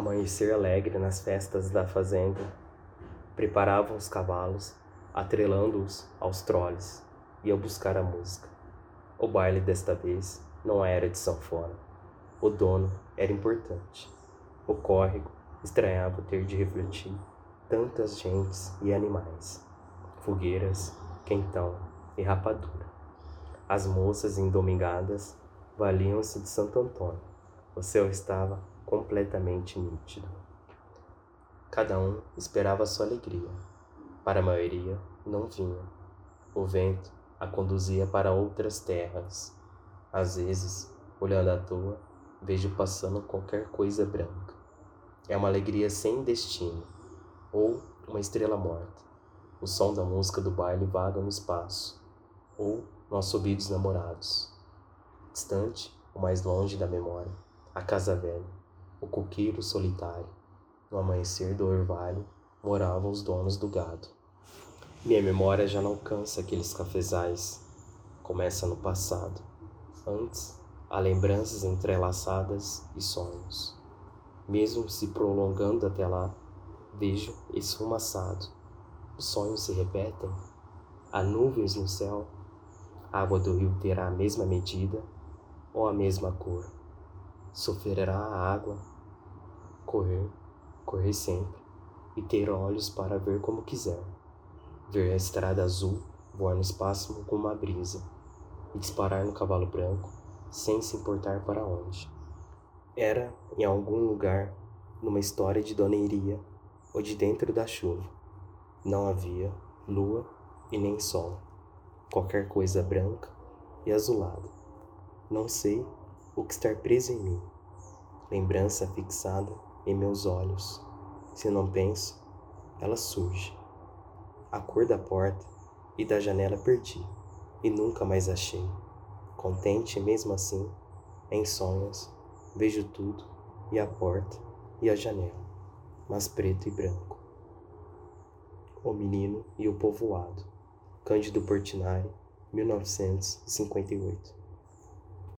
Amanhecer alegre nas festas da fazenda, preparavam os cavalos, atrelando-os aos troles, ia buscar a música. O baile desta vez não era de sanfona. O dono era importante. O córrego estranhava ter de refletir tantas gentes e animais, fogueiras, quentão e rapadura. As moças endomingadas valiam-se de Santo Antônio. O céu estava completamente nítido. Cada um esperava sua alegria. Para a maioria, não vinha. O vento a conduzia para outras terras. Às vezes, olhando à toa, vejo passando qualquer coisa branca. É uma alegria sem destino, ou uma estrela morta. O som da música do baile vaga no espaço, ou nossos ouvidos namorados. Distante, o mais longe da memória, a casa velha, o coqueiro solitário. No amanhecer do orvalho moravam os donos do gado. Minha memória já não alcança aqueles cafezais. Começa no passado. Antes, há lembranças entrelaçadas e sonhos. Mesmo se prolongando até lá, vejo esfumaçado. Os sonhos se repetem. Há nuvens no céu. A água do rio terá a mesma medida ou a mesma cor. Sofrerá a água correr, correr sempre, e ter olhos para ver como quiser, ver a estrada azul voar no espaço com uma brisa, e disparar no cavalo branco, sem se importar para onde. Era em algum lugar, numa história de Dona Iria, ou de dentro da chuva. Não havia lua e nem sol, qualquer coisa branca e azulada. Não sei o que estar preso em mim, lembrança fixada em meus olhos. Se não penso, ela surge. A cor da porta e da janela perdi e nunca mais achei. Contente mesmo assim, em sonhos, vejo tudo e a porta e a janela, mas preto e branco. O menino e o povoado. Cândido Portinari, 1958.